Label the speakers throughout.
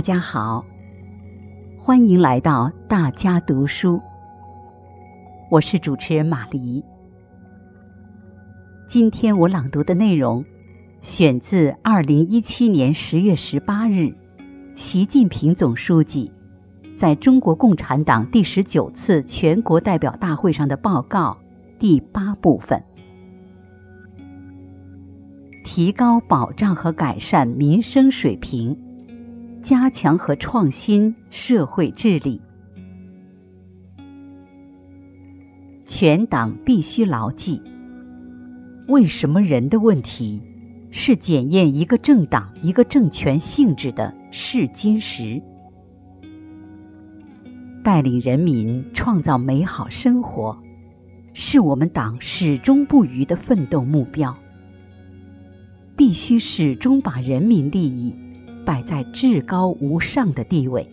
Speaker 1: 大家好，欢迎来到大家读书。我是主持人马黎。今天我朗读的内容选自二零一七年十月十八日，习近平总书记在中国共产党第十九次全国代表大会上的报告第八部分：提高保障和改善民生水平。加强和创新社会治理，全党必须牢记：为什么人的问题是检验一个政党、一个政权性质的试金石。带领人民创造美好生活，是我们党始终不渝的奋斗目标。必须始终把人民利益。摆在至高无上的地位，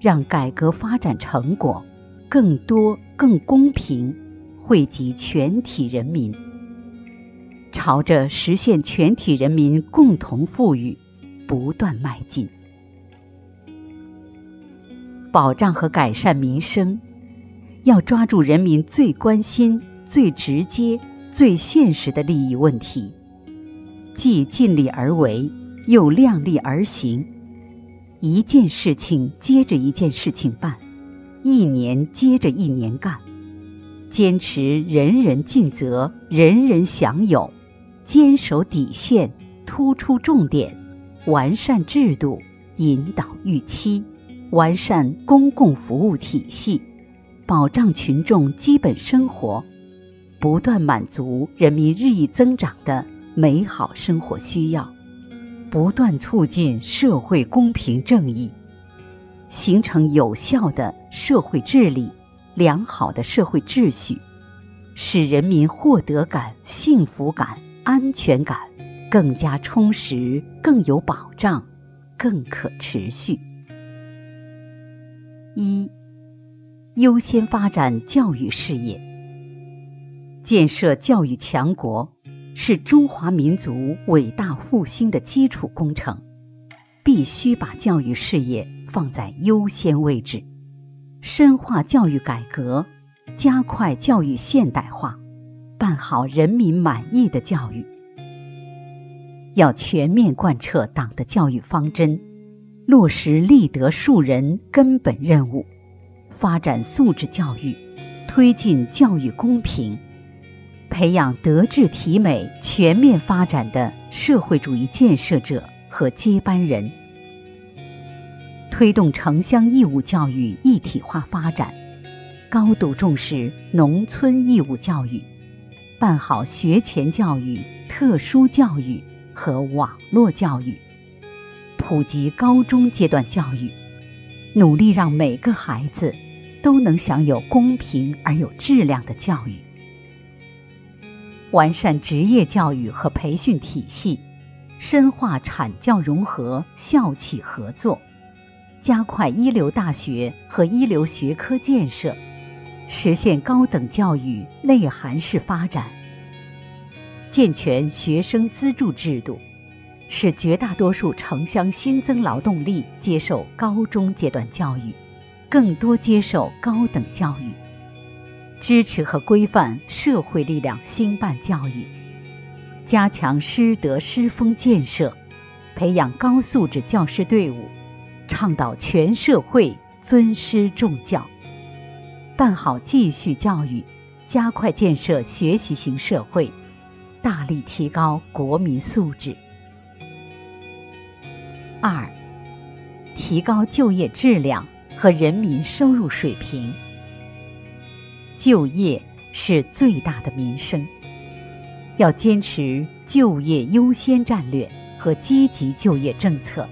Speaker 1: 让改革发展成果更多、更公平，惠及全体人民，朝着实现全体人民共同富裕不断迈进。保障和改善民生，要抓住人民最关心、最直接、最现实的利益问题，既尽力而为。又量力而行，一件事情接着一件事情办，一年接着一年干，坚持人人尽责、人人享有，坚守底线，突出重点，完善制度，引导预期，完善公共服务体系，保障群众基本生活，不断满足人民日益增长的美好生活需要。不断促进社会公平正义，形成有效的社会治理、良好的社会秩序，使人民获得感、幸福感、安全感更加充实、更有保障、更可持续。一、优先发展教育事业，建设教育强国。是中华民族伟大复兴的基础工程，必须把教育事业放在优先位置，深化教育改革，加快教育现代化，办好人民满意的教育。要全面贯彻党的教育方针，落实立德树人根本任务，发展素质教育，推进教育公平。培养德智体美全面发展的社会主义建设者和接班人，推动城乡义务教育一体化发展，高度重视农村义务教育，办好学前教育、特殊教育和网络教育，普及高中阶段教育，努力让每个孩子都能享有公平而有质量的教育。完善职业教育和培训体系，深化产教融合、校企合作，加快一流大学和一流学科建设，实现高等教育内涵式发展。健全学生资助制度，使绝大多数城乡新增劳动力接受高中阶段教育，更多接受高等教育。支持和规范社会力量兴办教育，加强师德师风建设，培养高素质教师队伍，倡导全社会尊师重教，办好继续教育，加快建设学习型社会，大力提高国民素质。二，提高就业质量和人民收入水平。就业是最大的民生，要坚持就业优先战略和积极就业政策，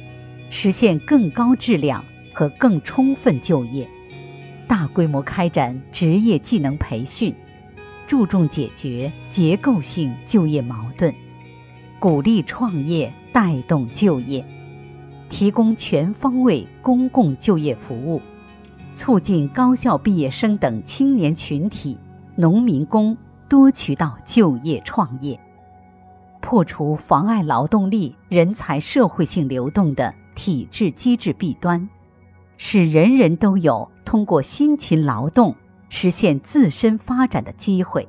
Speaker 1: 实现更高质量和更充分就业，大规模开展职业技能培训，注重解决结构性就业矛盾，鼓励创业带动就业，提供全方位公共就业服务。促进高校毕业生等青年群体、农民工多渠道就业创业，破除妨碍劳动力、人才社会性流动的体制机制弊端，使人人都有通过辛勤劳动实现自身发展的机会。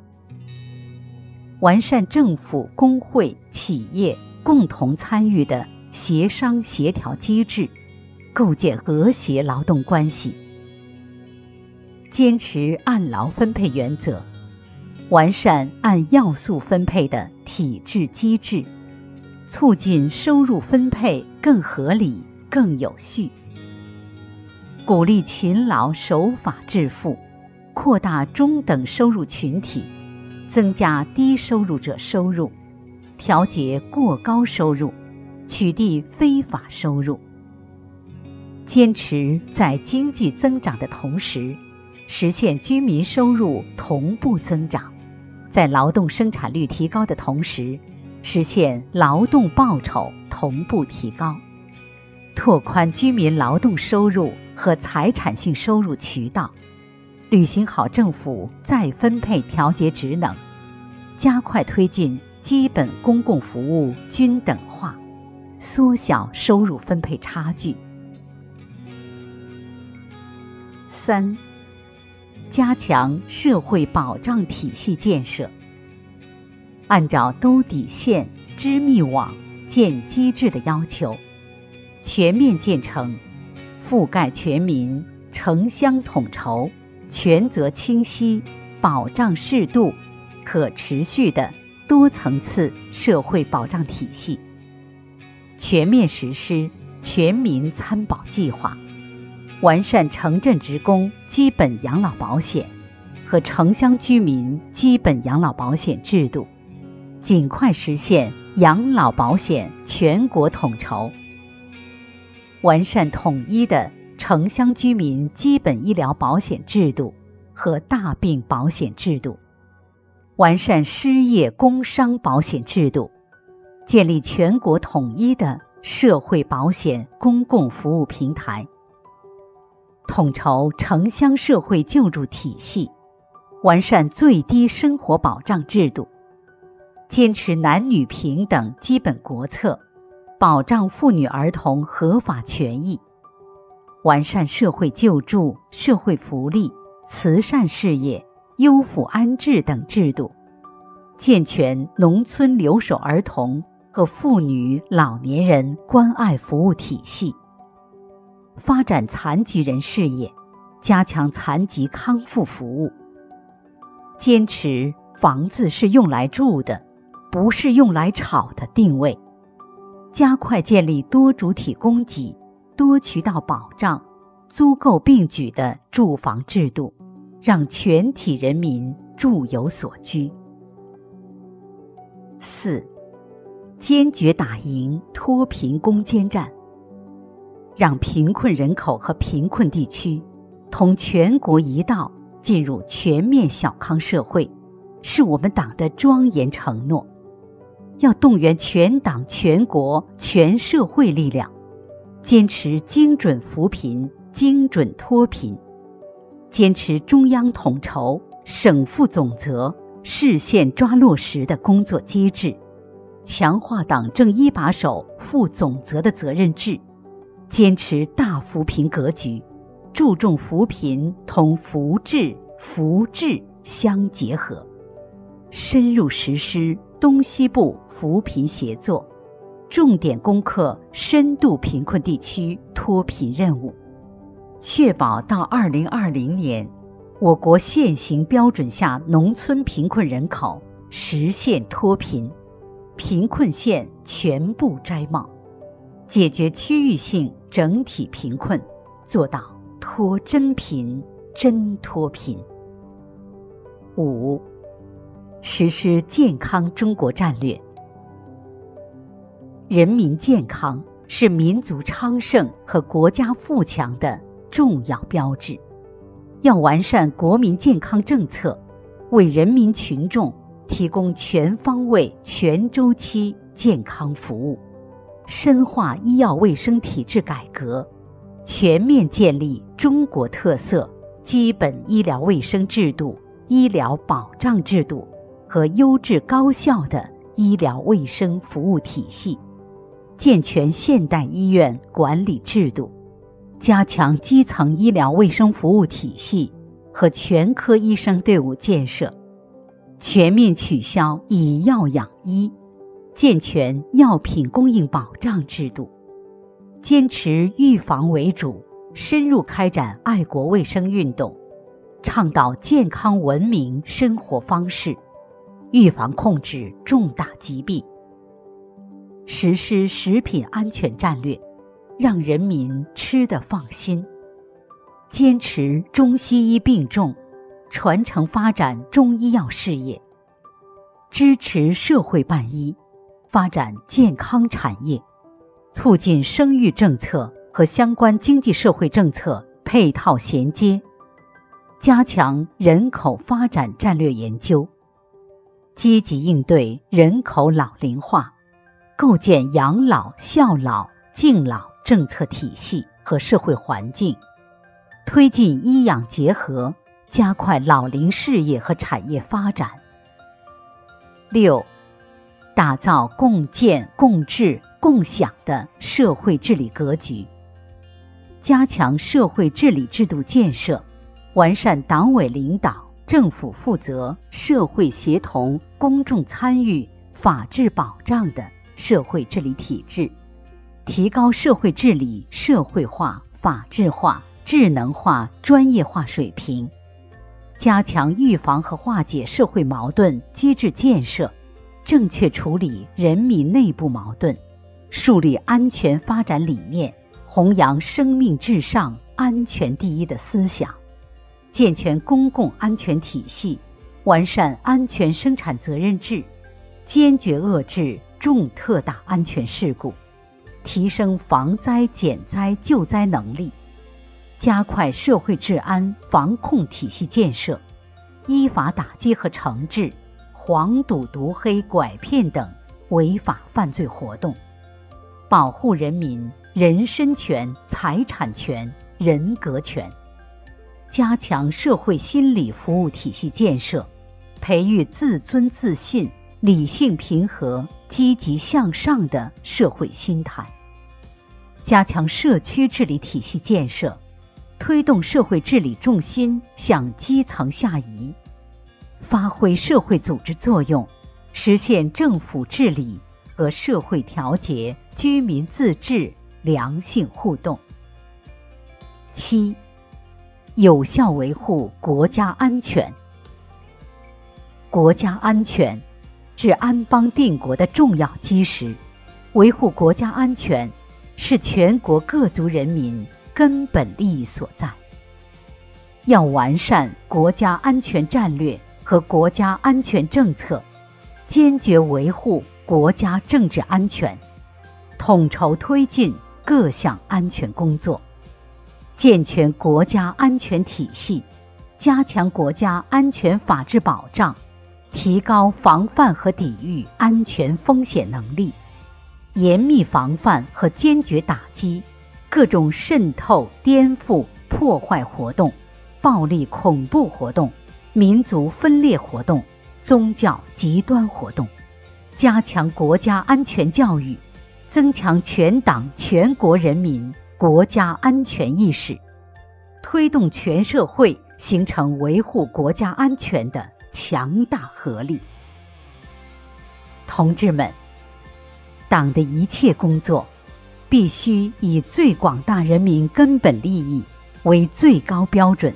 Speaker 1: 完善政府、工会、企业共同参与的协商协调机制，构建和谐劳动关系。坚持按劳分配原则，完善按要素分配的体制机制，促进收入分配更合理、更有序。鼓励勤劳守法致富，扩大中等收入群体。增加低收入者收入，调节过高收入，取缔非法收入。坚持在经济增长的同时，实现居民收入同步增长；在劳动生产率提高的同时，实现劳动报酬同步提高。拓宽居民劳动收入和财产性收入渠道。履行好政府再分配调节职能，加快推进基本公共服务均等化，缩小收入分配差距。三、加强社会保障体系建设，按照兜底线、织密网、建机制的要求，全面建成覆盖全民、城乡统筹。权责清晰、保障适度、可持续的多层次社会保障体系，全面实施全民参保计划，完善城镇职工基本养老保险和城乡居民基本养老保险制度，尽快实现养老保险全国统筹，完善统一的。城乡居民基本医疗保险制度和大病保险制度，完善失业工伤保险制度，建立全国统一的社会保险公共服务平台，统筹城乡社会救助体系，完善最低生活保障制度，坚持男女平等基本国策，保障妇女儿童合法权益。完善社会救助、社会福利、慈善事业、优抚安置等制度，健全农村留守儿童和妇女、老年人关爱服务体系，发展残疾人事业，加强残疾康复服务。坚持房子是用来住的，不是用来炒的定位，加快建立多主体供给。多渠道保障、租购并举的住房制度，让全体人民住有所居。四，坚决打赢脱贫攻坚战，让贫困人口和贫困地区同全国一道进入全面小康社会，是我们党的庄严承诺。要动员全党全国全社会力量。坚持精准扶贫、精准脱贫，坚持中央统筹、省负总责、市县抓落实的工作机制，强化党政一把手负总责的责任制，坚持大扶贫格局，注重扶贫同扶志、扶智相结合，深入实施东西部扶贫协作。重点攻克深度贫困地区脱贫任务，确保到二零二零年，我国现行标准下农村贫困人口实现脱贫，贫困县全部摘帽，解决区域性整体贫困，做到脱真贫、真脱贫。五，实施健康中国战略。人民健康是民族昌盛和国家富强的重要标志，要完善国民健康政策，为人民群众提供全方位、全周期健康服务，深化医药卫生体制改革，全面建立中国特色基本医疗卫生制度、医疗保障制度和优质高效的医疗卫生服务体系。健全现代医院管理制度，加强基层医疗卫生服务体系和全科医生队伍建设，全面取消以药养医，健全药品供应保障制度，坚持预防为主，深入开展爱国卫生运动，倡导健康文明生活方式，预防控制重大疾病。实施食品安全战略，让人民吃得放心；坚持中西医并重，传承发展中医药事业；支持社会办医，发展健康产业；促进生育政策和相关经济社会政策配套衔接；加强人口发展战略研究；积极应对人口老龄化。构建养老、孝老、敬老政策体系和社会环境，推进医养结合，加快老龄事业和产业发展。六，打造共建、共治、共享的社会治理格局，加强社会治理制度建设，完善党委领导、政府负责、社会协同、公众参与、法治保障的。社会治理体制，提高社会治理社会化、法治化、智能化、专业化水平，加强预防和化解社会矛盾机制建设，正确处理人民内部矛盾，树立安全发展理念，弘扬生命至上、安全第一的思想，健全公共安全体系，完善安全生产责任制，坚决遏制。重特大安全事故，提升防灾减灾救灾能力，加快社会治安防控体系建设，依法打击和惩治黄赌毒黑拐骗等违法犯罪活动，保护人民人身权、财产权、人格权，加强社会心理服务体系建设，培育自尊自信、理性平和。积极向上的社会心态，加强社区治理体系建设，推动社会治理重心向基层下移，发挥社会组织作用，实现政府治理和社会调节、居民自治良性互动。七，有效维护国家安全。国家安全。是安邦定国的重要基石，维护国家安全是全国各族人民根本利益所在。要完善国家安全战略和国家安全政策，坚决维护国家政治安全，统筹推进各项安全工作，健全国家安全体系，加强国家安全法治保障。提高防范和抵御安全风险能力，严密防范和坚决打击各种渗透、颠覆、破坏活动、暴力恐怖活动、民族分裂活动、宗教极端活动，加强国家安全教育，增强全党全国人民国家安全意识，推动全社会形成维护国家安全的。强大合力，同志们，党的一切工作必须以最广大人民根本利益为最高标准。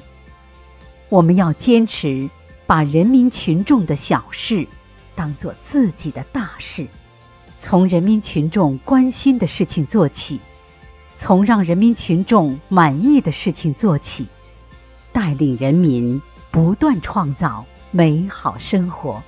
Speaker 1: 我们要坚持把人民群众的小事当做自己的大事，从人民群众关心的事情做起，从让人民群众满意的事情做起，带领人民不断创造。美好生活。